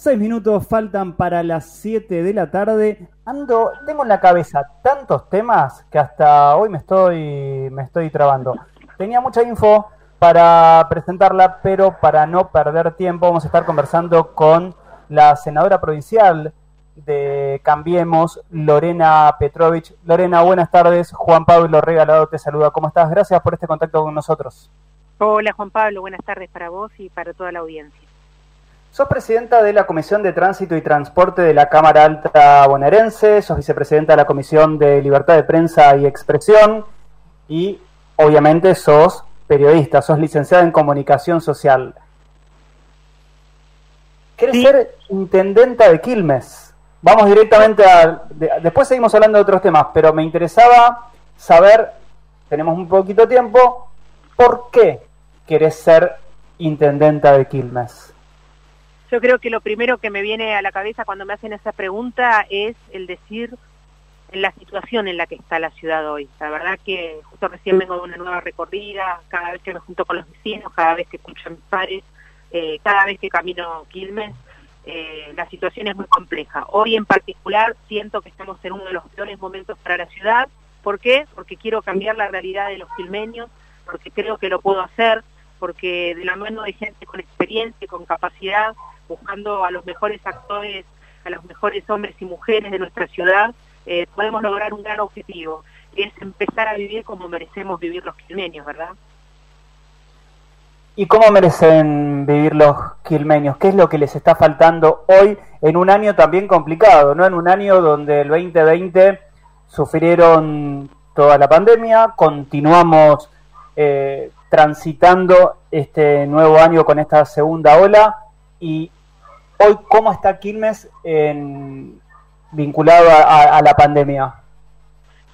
Seis minutos faltan para las 7 de la tarde. Ando, tengo en la cabeza tantos temas que hasta hoy me estoy, me estoy trabando. Tenía mucha info para presentarla, pero para no perder tiempo vamos a estar conversando con la senadora provincial de Cambiemos, Lorena Petrovich. Lorena, buenas tardes. Juan Pablo Regalado te saluda. ¿Cómo estás? Gracias por este contacto con nosotros. Hola Juan Pablo, buenas tardes para vos y para toda la audiencia. Sos presidenta de la Comisión de Tránsito y Transporte de la Cámara Alta bonaerense, sos vicepresidenta de la Comisión de Libertad de Prensa y Expresión y obviamente sos periodista, sos licenciada en Comunicación Social. ¿Querés ser intendenta de Quilmes? Vamos directamente a... después seguimos hablando de otros temas, pero me interesaba saber, tenemos un poquito de tiempo, ¿por qué querés ser intendenta de Quilmes? Yo creo que lo primero que me viene a la cabeza cuando me hacen esa pregunta es el decir la situación en la que está la ciudad hoy. La verdad que justo recién vengo de una nueva recorrida, cada vez que me junto con los vecinos, cada vez que escucho a mis padres, eh, cada vez que camino Quilmes, eh, la situación es muy compleja. Hoy en particular siento que estamos en uno de los peores momentos para la ciudad. ¿Por qué? Porque quiero cambiar la realidad de los quilmeños, porque creo que lo puedo hacer, porque de la mano de gente con experiencia y con capacidad buscando a los mejores actores, a los mejores hombres y mujeres de nuestra ciudad, eh, podemos lograr un gran objetivo, que es empezar a vivir como merecemos vivir los quilmeños, ¿verdad? ¿Y cómo merecen vivir los quilmeños? ¿Qué es lo que les está faltando hoy en un año también complicado, ¿no? En un año donde el 2020 sufrieron toda la pandemia, continuamos eh, transitando este nuevo año con esta segunda ola y hoy cómo está Quilmes en, vinculado a, la pandemia.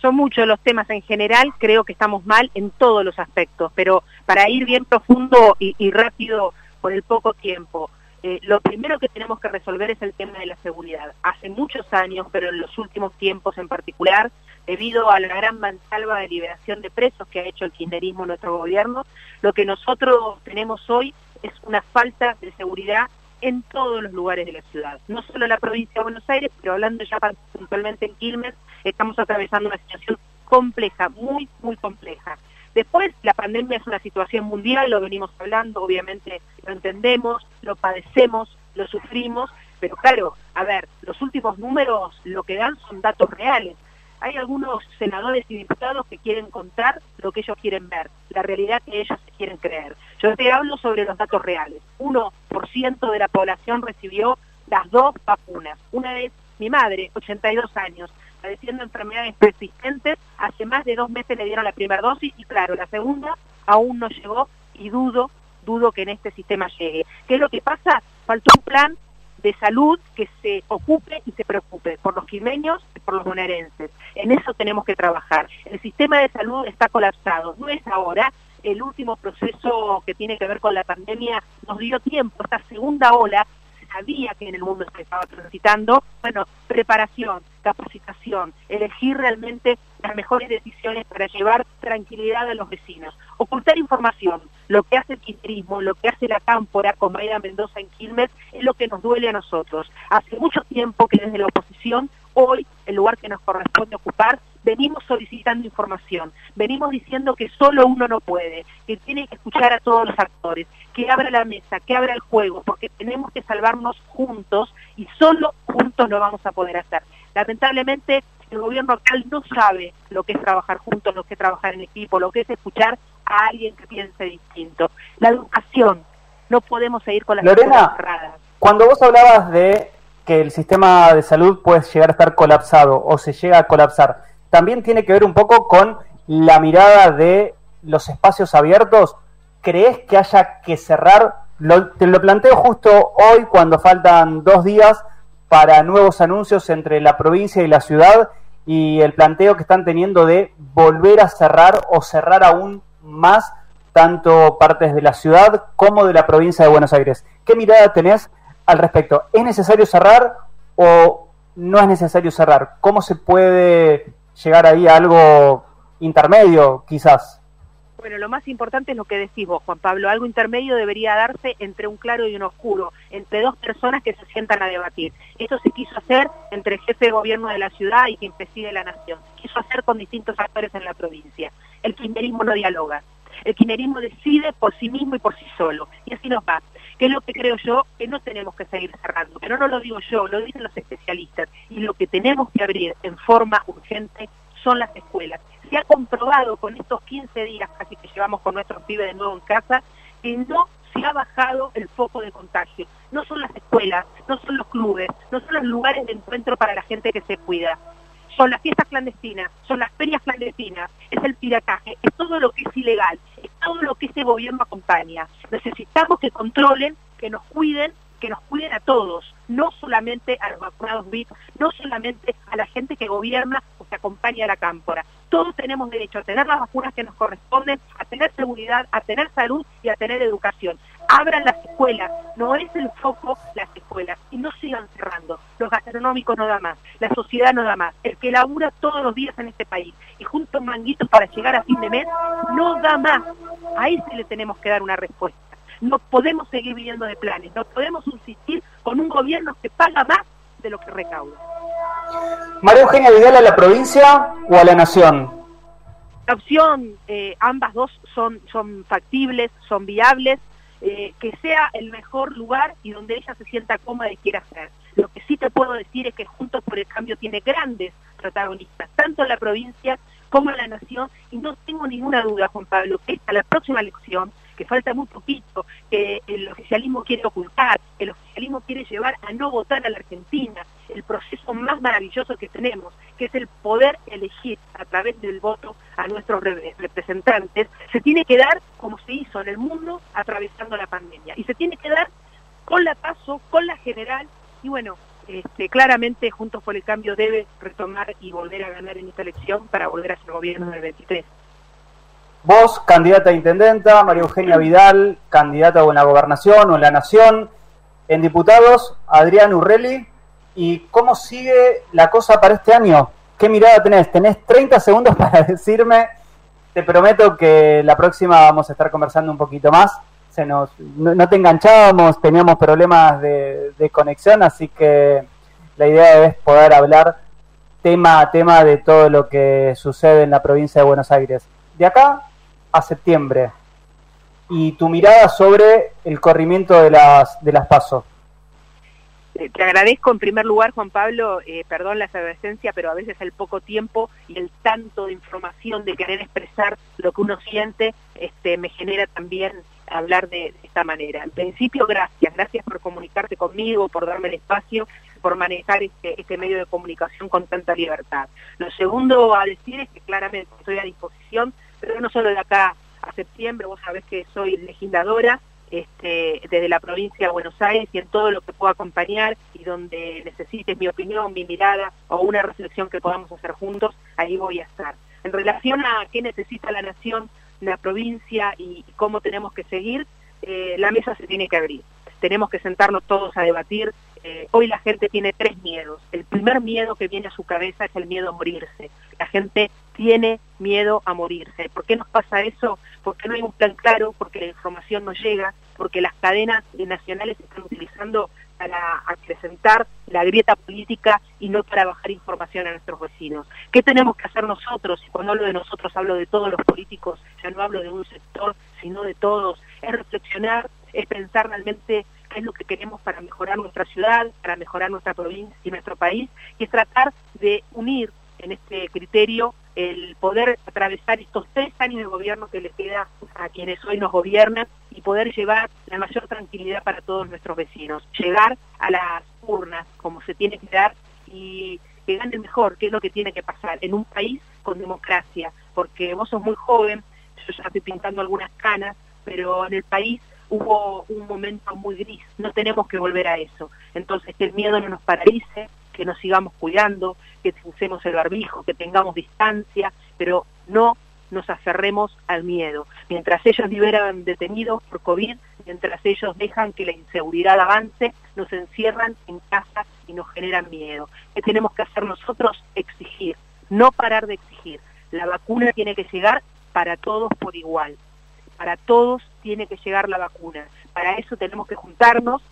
Son muchos los temas en general, creo que estamos mal en todos los aspectos, pero para ir bien profundo y, rápido por el poco tiempo, eh, lo primero que tenemos que resolver es el tema de la seguridad. Hace muchos años, pero en los últimos tiempos en particular, debido a la gran mansalva de liberación de presos que ha hecho el kirchnerismo nuestro gobierno, lo que nosotros tenemos hoy es una falta de seguridad en todos los lugares de la ciudad, no solo en la provincia de Buenos Aires, pero hablando ya puntualmente en Quilmes, estamos atravesando una situación compleja, muy, muy compleja. Después, la pandemia es una situación mundial, lo venimos hablando, obviamente lo entendemos, lo padecemos, lo sufrimos, pero claro, a ver, los últimos números lo que dan son datos reales hay algunos senadores y diputados que quieren contar lo que ellos quieren ver, la realidad que ellos quieren creer. Yo te hablo sobre los datos reales. 1% de la población recibió las dos vacunas. Una vez mi madre, 82 años, padeciendo enfermedades persistentes, hace más de dos meses le dieron la primera dosis y claro, la segunda aún no llegó y dudo, dudo que en este sistema llegue. ¿Qué es lo que pasa? Faltó un plan de salud que se ocupe y se preocupe por los quimeños y por los bonaerenses. En eso tenemos que trabajar. El sistema de salud está colapsado. No es ahora. El último proceso que tiene que ver con la pandemia nos dio tiempo. Esta segunda ola sabía que en el mundo se estaba transitando. Bueno, preparación, capacitación, elegir realmente las mejores decisiones para llevar tranquilidad a los vecinos. Ocultar información, lo que hace el kirchnerismo, lo que hace la cámpora con Maida Mendoza en Quilmes, es lo que nos duele a nosotros. Hace mucho tiempo que desde la oposición, hoy, el lugar que nos corresponde ocupar, venimos solicitando información, venimos diciendo que solo uno no puede, que tiene que escuchar a todos los actores, que abra la mesa, que abra el juego, porque tenemos que salvarnos juntos y solo juntos lo vamos a poder hacer. Lamentablemente el gobierno actual no sabe lo que es trabajar juntos, lo que es trabajar en equipo, lo que es escuchar a alguien que piense distinto. La educación, no podemos seguir con las Lorena, cerradas. Cuando vos hablabas de que el sistema de salud puede llegar a estar colapsado o se llega a colapsar, también tiene que ver un poco con la mirada de los espacios abiertos. ¿Crees que haya que cerrar? te lo planteo justo hoy cuando faltan dos días para nuevos anuncios entre la provincia y la ciudad y el planteo que están teniendo de volver a cerrar o cerrar aún más tanto partes de la ciudad como de la provincia de Buenos Aires. ¿Qué mirada tenés al respecto? ¿Es necesario cerrar o no es necesario cerrar? ¿Cómo se puede llegar ahí a algo intermedio, quizás? Bueno, lo más importante es lo que decís vos, Juan Pablo. Algo intermedio debería darse entre un claro y un oscuro, entre dos personas que se sientan a debatir. Esto se quiso hacer entre el jefe de gobierno de la ciudad y quien preside la nación. Se quiso hacer con distintos actores en la provincia. El kirchnerismo no dialoga. El kirchnerismo decide por sí mismo y por sí solo. Y así nos va. Que es lo que creo yo que no tenemos que seguir cerrando. Pero no lo digo yo, lo dicen los especialistas. Y lo que tenemos que abrir en forma urgente son las escuelas se ha comprobado con estos 15 días casi que llevamos con nuestros pibes de nuevo en casa, que no se ha bajado el foco de contagio. No son las escuelas, no son los clubes, no son los lugares de encuentro para la gente que se cuida. Son las fiestas clandestinas, son las ferias clandestinas, es el pirataje, es todo lo que es ilegal, es todo lo que este gobierno acompaña. Necesitamos que controlen, que nos cuiden que nos cuiden a todos, no solamente a los vacunados VIP, no solamente a la gente que gobierna o que acompaña a la cámpora. Todos tenemos derecho a tener las vacunas que nos corresponden, a tener seguridad, a tener salud y a tener educación. Abran las escuelas, no es el foco las escuelas y no sigan cerrando. Los gastronómicos no da más, la sociedad no da más, el que labura todos los días en este país y junto manguitos para llegar a fin de mes no da más. A ese le tenemos que dar una respuesta. No podemos seguir viviendo de planes, no podemos subsistir con un gobierno que paga más de lo que recauda. María Eugenia Vidal a la provincia o a la nación. La opción, eh, ambas dos son, son factibles, son viables, eh, que sea el mejor lugar y donde ella se sienta cómoda y quiera hacer. Lo que sí te puedo decir es que Juntos por el Cambio tiene grandes protagonistas, tanto en la provincia como en la nación, y no tengo ninguna duda, Juan Pablo, que esta la próxima elección que falta muy poquito, que el oficialismo quiere ocultar, el oficialismo quiere llevar a no votar a la Argentina, el proceso más maravilloso que tenemos, que es el poder elegir a través del voto a nuestros representantes, se tiene que dar como se hizo en el mundo atravesando la pandemia. Y se tiene que dar con la paso, con la general, y bueno, este, claramente Juntos por el Cambio debe retomar y volver a ganar en esta elección para volver a ser gobierno del 23. Vos, candidata a intendenta, María Eugenia Vidal, candidata o en la gobernación o en la nación. En diputados, Adrián Urrelli. ¿Y cómo sigue la cosa para este año? ¿Qué mirada tenés? Tenés 30 segundos para decirme. Te prometo que la próxima vamos a estar conversando un poquito más. Se nos, no, te enganchábamos, teníamos problemas de, de conexión, así que la idea es poder hablar tema a tema de todo lo que sucede en la provincia de Buenos Aires. De acá a septiembre y tu mirada sobre el corrimiento de las, de las pasos. Eh, te agradezco en primer lugar, Juan Pablo, eh, perdón la advertencia, pero a veces el poco tiempo y el tanto de información de querer expresar lo que uno siente este, me genera también hablar de, esta manera. En principio, gracias, gracias por comunicarte conmigo, por darme el espacio, por manejar este, este medio de comunicación con tanta libertad. Lo segundo a decir es que claramente estoy a disposición pero no solo de acá a septiembre, vos sabés que soy legisladora este, desde la provincia de Buenos Aires y en todo lo que pueda acompañar y donde necesites mi opinión, mi mirada o una reflexión que podamos hacer juntos, ahí voy a estar. En relación a qué necesita la nación, la provincia y cómo tenemos que seguir, eh, la mesa se tiene que abrir. Tenemos que sentarnos todos a debatir. Eh, hoy la gente tiene tres miedos. El primer miedo que viene a su cabeza es el miedo a morirse. La gente tiene miedo a morirse. ¿Por qué nos pasa eso? Porque no hay un plan claro, porque la información no llega, porque las cadenas nacionales se están utilizando para acrecentar la grieta política y no para bajar información a nuestros vecinos. ¿Qué tenemos que hacer nosotros? Y cuando hablo de nosotros hablo de todos los políticos, ya no hablo de un sector, sino de todos. Es reflexionar, es pensar realmente qué es lo que queremos para mejorar nuestra ciudad, para mejorar nuestra provincia y nuestro país, y es tratar de unir en este criterio el poder atravesar estos tres años de gobierno que les queda a quienes hoy nos gobiernan y poder llevar la mayor tranquilidad para todos nuestros vecinos, llegar a las urnas como se tiene que dar y que gane mejor, que es lo que tiene que pasar en un país con democracia, porque vos sos muy joven, yo ya estoy pintando algunas canas, pero en el país hubo un momento muy gris, no tenemos que volver a eso. Entonces, que el miedo no nos paralice, que nos sigamos cuidando, que usemos el barbijo, que tengamos distancia, pero no nos aferremos al miedo. Mientras ellos liberan detenidos por COVID, mientras ellos dejan que la inseguridad avance, nos encierran en casa y nos generan miedo. ¿Qué tenemos que hacer nosotros? Exigir, no parar de exigir. La vacuna tiene que llegar para todos por igual. Para todos tiene que llegar la vacuna. Para eso tenemos que juntarnos,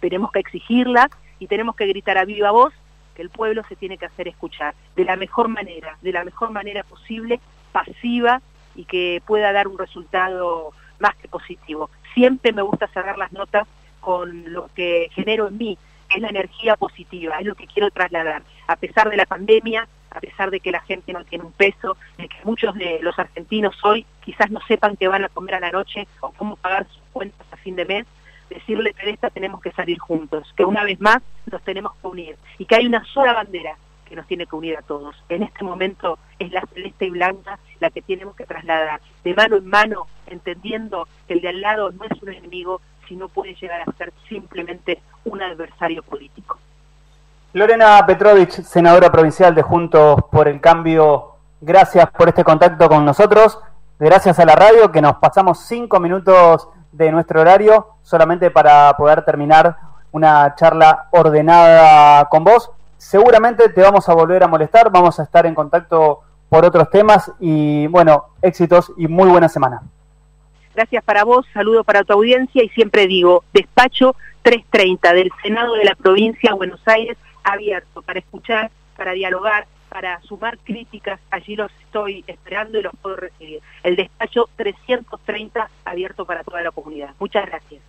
tenemos que exigirla y tenemos que gritar a viva voz que el pueblo se tiene que hacer escuchar de la mejor manera, de la mejor manera posible, pasiva y que pueda dar un resultado más que positivo. Siempre me gusta cerrar las notas con lo que genero en mí, que es la energía positiva, es lo que quiero trasladar. A pesar de la pandemia, a pesar de que la gente no tiene un peso, de que muchos de los argentinos hoy quizás no sepan qué van a comer a la noche o cómo pagar sus cuentas a fin de mes, decirle esta tenemos que salir juntos, que una vez más nos tenemos que unir y que hay una sola bandera que nos tiene que unir a todos. En este momento es la celeste y blanca la que tenemos que trasladar de mano en mano, entendiendo que el de al lado no es un enemigo, sino puede llegar a ser simplemente un adversario político. Lorena Petrovich, senadora provincial de Juntos por el Cambio, gracias por este contacto con nosotros. Gracias a la radio que nos pasamos cinco minutos de nuestro horario solamente para poder terminar una charla ordenada con vos. Seguramente te vamos a volver a molestar, vamos a estar en contacto por otros temas y bueno, éxitos y muy buena semana. Gracias para vos, saludo para tu audiencia y siempre digo, despacho 330 del Senado de la provincia de Buenos Aires abierto para escuchar, para dialogar, para sumar críticas, allí los estoy esperando y los puedo recibir. El despacho 330 abierto para toda la comunidad. Muchas gracias.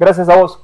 Gracias a vos.